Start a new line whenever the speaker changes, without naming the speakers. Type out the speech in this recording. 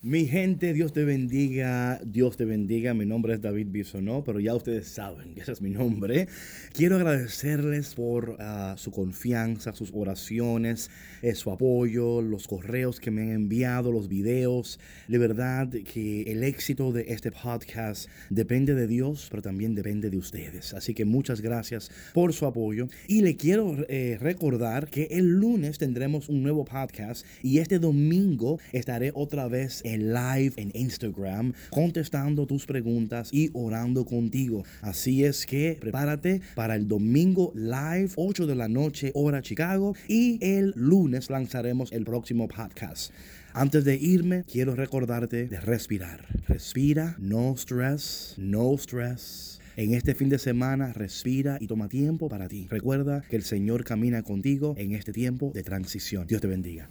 Mi gente, Dios te bendiga, Dios te bendiga. Mi nombre es David Bisonó, pero ya ustedes saben que ese es mi nombre. Quiero agradecerles por ah, su confianza, sus oraciones, eh, su apoyo, los correos que me han enviado, los videos. De verdad que el éxito de este podcast depende de Dios, pero también depende de ustedes. Así que muchas gracias por su apoyo. Y le quiero eh, recordar que el lunes tendremos un nuevo podcast y este domingo estaré otra vez en live en Instagram, contestando tus preguntas y orando contigo. Así es que prepárate para el domingo live, 8 de la noche, hora Chicago, y el lunes lanzaremos el próximo podcast. Antes de irme, quiero recordarte de respirar. Respira, no stress, no stress. En este fin de semana, respira y toma tiempo para ti. Recuerda que el Señor camina contigo en este tiempo de transición. Dios te bendiga.